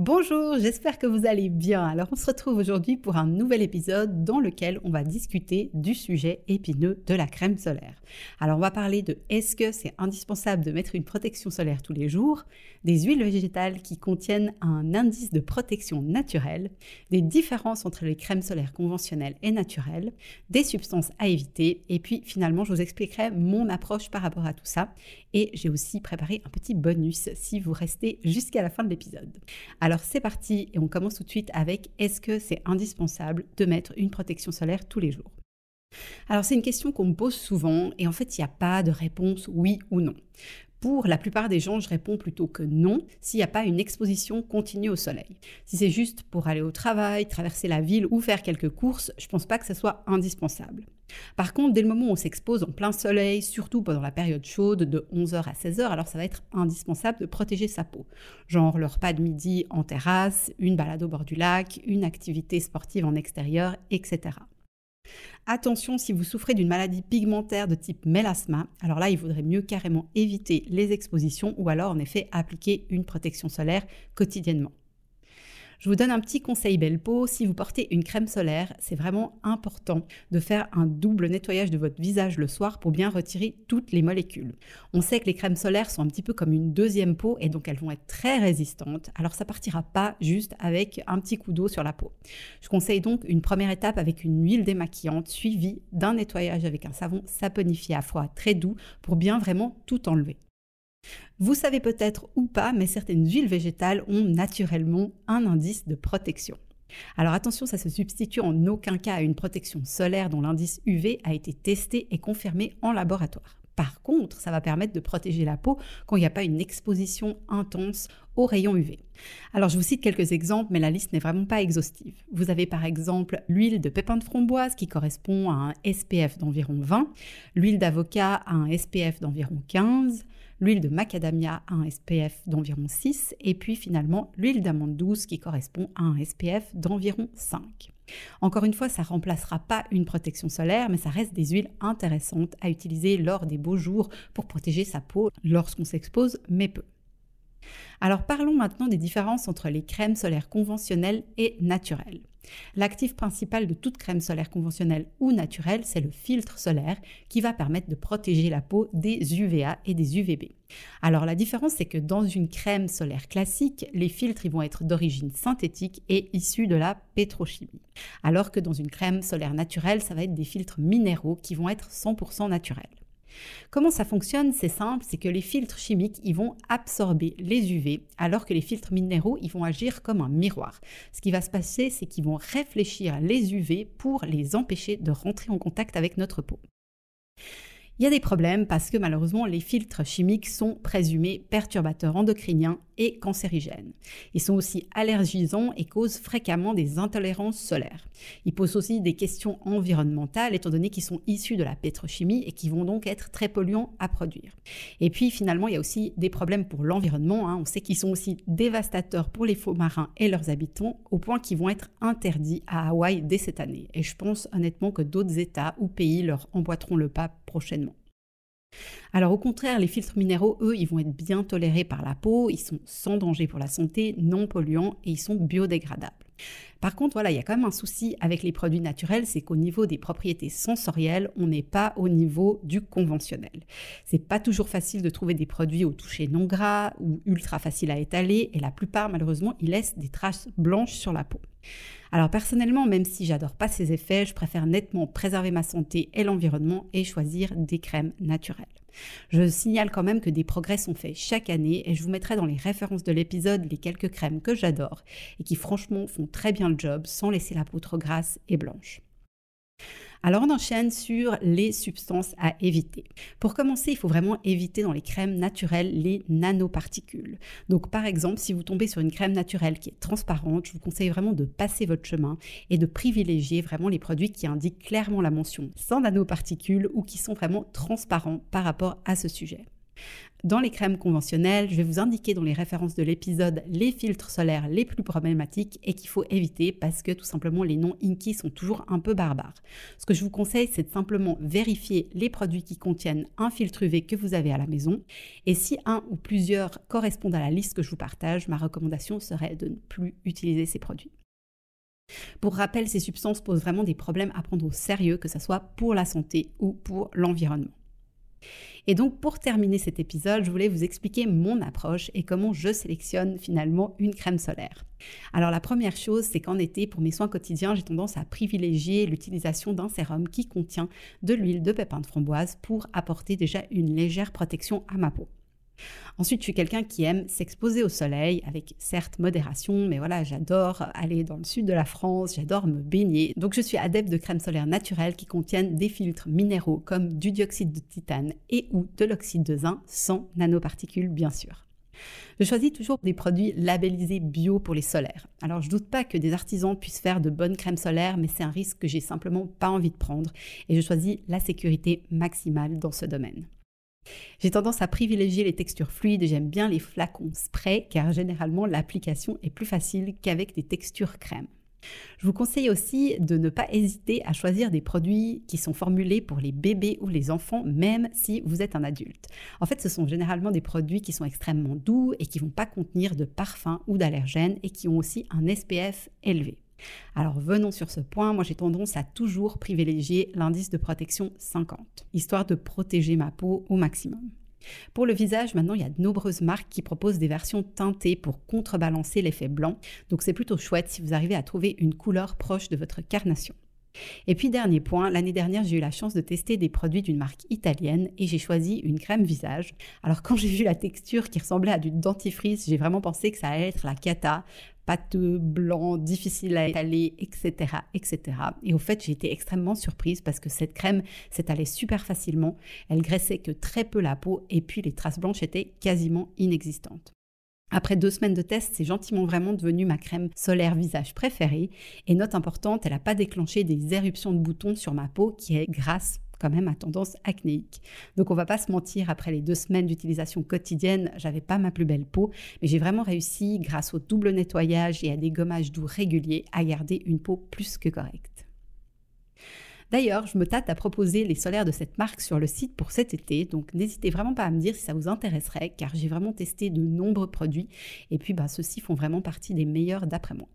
Bonjour, j'espère que vous allez bien. Alors on se retrouve aujourd'hui pour un nouvel épisode dans lequel on va discuter du sujet épineux de la crème solaire. Alors on va parler de est-ce que c'est indispensable de mettre une protection solaire tous les jours, des huiles végétales qui contiennent un indice de protection naturelle, des différences entre les crèmes solaires conventionnelles et naturelles, des substances à éviter et puis finalement je vous expliquerai mon approche par rapport à tout ça et j'ai aussi préparé un petit bonus si vous restez jusqu'à la fin de l'épisode. Alors c'est parti et on commence tout de suite avec est-ce que c'est indispensable de mettre une protection solaire tous les jours? Alors c'est une question qu'on me pose souvent et en fait il n'y a pas de réponse oui ou non. Pour la plupart des gens, je réponds plutôt que non s'il n'y a pas une exposition continue au soleil. Si c'est juste pour aller au travail, traverser la ville ou faire quelques courses, je ne pense pas que ce soit indispensable. Par contre, dès le moment où on s'expose en plein soleil, surtout pendant la période chaude de 11h à 16h, alors ça va être indispensable de protéger sa peau. Genre le repas de midi en terrasse, une balade au bord du lac, une activité sportive en extérieur, etc. Attention si vous souffrez d'une maladie pigmentaire de type mélasma, alors là il vaudrait mieux carrément éviter les expositions ou alors en effet appliquer une protection solaire quotidiennement. Je vous donne un petit conseil belle peau. Si vous portez une crème solaire, c'est vraiment important de faire un double nettoyage de votre visage le soir pour bien retirer toutes les molécules. On sait que les crèmes solaires sont un petit peu comme une deuxième peau et donc elles vont être très résistantes. Alors ça partira pas juste avec un petit coup d'eau sur la peau. Je conseille donc une première étape avec une huile démaquillante suivie d'un nettoyage avec un savon saponifié à froid très doux pour bien vraiment tout enlever. Vous savez peut-être ou pas, mais certaines huiles végétales ont naturellement un indice de protection. Alors attention, ça se substitue en aucun cas à une protection solaire dont l'indice UV a été testé et confirmé en laboratoire. Par contre, ça va permettre de protéger la peau quand il n'y a pas une exposition intense aux rayons UV. Alors je vous cite quelques exemples, mais la liste n'est vraiment pas exhaustive. Vous avez par exemple l'huile de pépin de framboise qui correspond à un SPF d'environ 20, l'huile d'avocat à un SPF d'environ 15, l'huile de macadamia à un SPF d'environ 6 et puis finalement l'huile d'amande douce qui correspond à un SPF d'environ 5. Encore une fois, ça ne remplacera pas une protection solaire, mais ça reste des huiles intéressantes à utiliser lors des beaux jours pour protéger sa peau lorsqu'on s'expose, mais peu. Alors parlons maintenant des différences entre les crèmes solaires conventionnelles et naturelles. L'actif principal de toute crème solaire conventionnelle ou naturelle, c'est le filtre solaire qui va permettre de protéger la peau des UVA et des UVB. Alors la différence, c'est que dans une crème solaire classique, les filtres vont être d'origine synthétique et issus de la pétrochimie. Alors que dans une crème solaire naturelle, ça va être des filtres minéraux qui vont être 100% naturels. Comment ça fonctionne C'est simple, c'est que les filtres chimiques, ils vont absorber les UV, alors que les filtres minéraux, ils vont agir comme un miroir. Ce qui va se passer, c'est qu'ils vont réfléchir les UV pour les empêcher de rentrer en contact avec notre peau. Il y a des problèmes parce que malheureusement les filtres chimiques sont présumés perturbateurs endocriniens et cancérigènes. Ils sont aussi allergisants et causent fréquemment des intolérances solaires. Ils posent aussi des questions environnementales étant donné qu'ils sont issus de la pétrochimie et qui vont donc être très polluants à produire. Et puis finalement il y a aussi des problèmes pour l'environnement. Hein. On sait qu'ils sont aussi dévastateurs pour les faux marins et leurs habitants au point qu'ils vont être interdits à Hawaï dès cette année. Et je pense honnêtement que d'autres États ou pays leur emboîteront le pas prochainement. Alors au contraire, les filtres minéraux, eux, ils vont être bien tolérés par la peau, ils sont sans danger pour la santé, non polluants et ils sont biodégradables. Par contre, voilà, il y a quand même un souci avec les produits naturels, c'est qu'au niveau des propriétés sensorielles, on n'est pas au niveau du conventionnel. C'est pas toujours facile de trouver des produits au toucher non gras ou ultra facile à étaler, et la plupart, malheureusement, ils laissent des traces blanches sur la peau. Alors personnellement, même si j'adore pas ces effets, je préfère nettement préserver ma santé et l'environnement et choisir des crèmes naturelles. Je signale quand même que des progrès sont faits chaque année et je vous mettrai dans les références de l'épisode les quelques crèmes que j'adore et qui franchement font très bien le job sans laisser la peau trop grasse et blanche. Alors on enchaîne sur les substances à éviter. Pour commencer, il faut vraiment éviter dans les crèmes naturelles les nanoparticules. Donc par exemple, si vous tombez sur une crème naturelle qui est transparente, je vous conseille vraiment de passer votre chemin et de privilégier vraiment les produits qui indiquent clairement la mention sans nanoparticules ou qui sont vraiment transparents par rapport à ce sujet. Dans les crèmes conventionnelles, je vais vous indiquer dans les références de l'épisode les filtres solaires les plus problématiques et qu'il faut éviter parce que tout simplement les noms Inky sont toujours un peu barbares. Ce que je vous conseille, c'est de simplement vérifier les produits qui contiennent un filtre UV que vous avez à la maison et si un ou plusieurs correspondent à la liste que je vous partage, ma recommandation serait de ne plus utiliser ces produits. Pour rappel, ces substances posent vraiment des problèmes à prendre au sérieux, que ce soit pour la santé ou pour l'environnement. Et donc pour terminer cet épisode, je voulais vous expliquer mon approche et comment je sélectionne finalement une crème solaire. Alors la première chose, c'est qu'en été, pour mes soins quotidiens, j'ai tendance à privilégier l'utilisation d'un sérum qui contient de l'huile de pépin de framboise pour apporter déjà une légère protection à ma peau. Ensuite, je suis quelqu'un qui aime s'exposer au soleil avec certes modération, mais voilà, j'adore aller dans le sud de la France, j'adore me baigner. Donc je suis adepte de crèmes solaires naturelles qui contiennent des filtres minéraux comme du dioxyde de titane et ou de l'oxyde de zinc sans nanoparticules bien sûr. Je choisis toujours des produits labellisés bio pour les solaires. Alors je doute pas que des artisans puissent faire de bonnes crèmes solaires, mais c'est un risque que j'ai simplement pas envie de prendre et je choisis la sécurité maximale dans ce domaine. J'ai tendance à privilégier les textures fluides et j'aime bien les flacons spray car généralement l'application est plus facile qu'avec des textures crème. Je vous conseille aussi de ne pas hésiter à choisir des produits qui sont formulés pour les bébés ou les enfants, même si vous êtes un adulte. En fait, ce sont généralement des produits qui sont extrêmement doux et qui ne vont pas contenir de parfums ou d'allergènes et qui ont aussi un SPF élevé. Alors venons sur ce point, moi j'ai tendance à toujours privilégier l'indice de protection 50, histoire de protéger ma peau au maximum. Pour le visage, maintenant, il y a de nombreuses marques qui proposent des versions teintées pour contrebalancer l'effet blanc. Donc c'est plutôt chouette si vous arrivez à trouver une couleur proche de votre carnation. Et puis dernier point, l'année dernière j'ai eu la chance de tester des produits d'une marque italienne et j'ai choisi une crème visage. Alors quand j'ai vu la texture qui ressemblait à du dentifrice, j'ai vraiment pensé que ça allait être la cata, pâteux, blanc, difficile à étaler, etc., etc. Et au fait, j'ai été extrêmement surprise parce que cette crème s'étalait super facilement, elle graissait que très peu la peau et puis les traces blanches étaient quasiment inexistantes. Après deux semaines de test, c'est gentiment vraiment devenu ma crème solaire visage préférée. Et note importante, elle n'a pas déclenché des éruptions de boutons sur ma peau qui est grâce quand même à tendance acnéique. Donc on va pas se mentir, après les deux semaines d'utilisation quotidienne, j'avais pas ma plus belle peau, mais j'ai vraiment réussi, grâce au double nettoyage et à des gommages doux réguliers, à garder une peau plus que correcte. D'ailleurs, je me tâte à proposer les solaires de cette marque sur le site pour cet été, donc n'hésitez vraiment pas à me dire si ça vous intéresserait, car j'ai vraiment testé de nombreux produits, et puis bah, ceux-ci font vraiment partie des meilleurs d'après moi.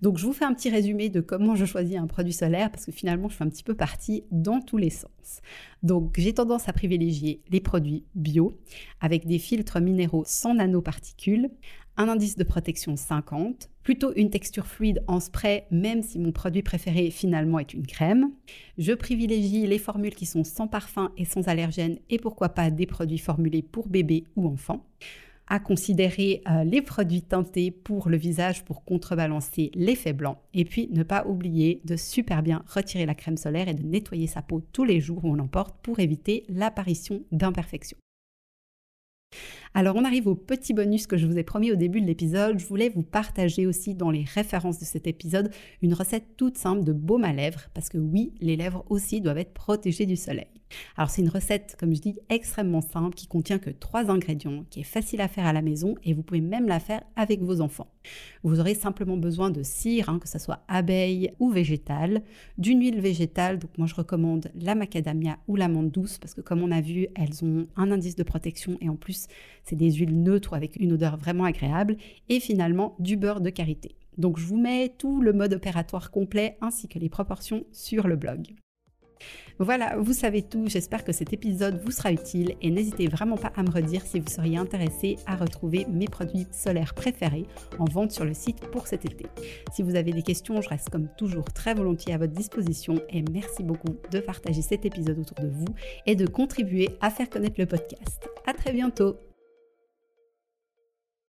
Donc je vous fais un petit résumé de comment je choisis un produit solaire parce que finalement je fais un petit peu partie dans tous les sens. Donc j'ai tendance à privilégier les produits bio avec des filtres minéraux sans nanoparticules, un indice de protection 50, plutôt une texture fluide en spray même si mon produit préféré finalement est une crème. Je privilégie les formules qui sont sans parfum et sans allergènes et pourquoi pas des produits formulés pour bébés ou enfants à considérer euh, les produits teintés pour le visage pour contrebalancer l'effet blanc. Et puis ne pas oublier de super bien retirer la crème solaire et de nettoyer sa peau tous les jours où on l'emporte pour éviter l'apparition d'imperfections. Alors on arrive au petit bonus que je vous ai promis au début de l'épisode. Je voulais vous partager aussi dans les références de cet épisode une recette toute simple de baume à lèvres parce que oui, les lèvres aussi doivent être protégées du soleil. Alors c'est une recette, comme je dis, extrêmement simple qui contient que trois ingrédients, qui est facile à faire à la maison et vous pouvez même la faire avec vos enfants. Vous aurez simplement besoin de cire, hein, que ce soit abeille ou végétale, d'une huile végétale, donc moi je recommande la macadamia ou l'amande douce parce que comme on a vu, elles ont un indice de protection et en plus c'est des huiles neutres avec une odeur vraiment agréable, et finalement du beurre de karité. Donc je vous mets tout le mode opératoire complet ainsi que les proportions sur le blog. Voilà, vous savez tout, j'espère que cet épisode vous sera utile et n'hésitez vraiment pas à me redire si vous seriez intéressé à retrouver mes produits solaires préférés en vente sur le site pour cet été. Si vous avez des questions, je reste comme toujours très volontiers à votre disposition et merci beaucoup de partager cet épisode autour de vous et de contribuer à faire connaître le podcast. À très bientôt!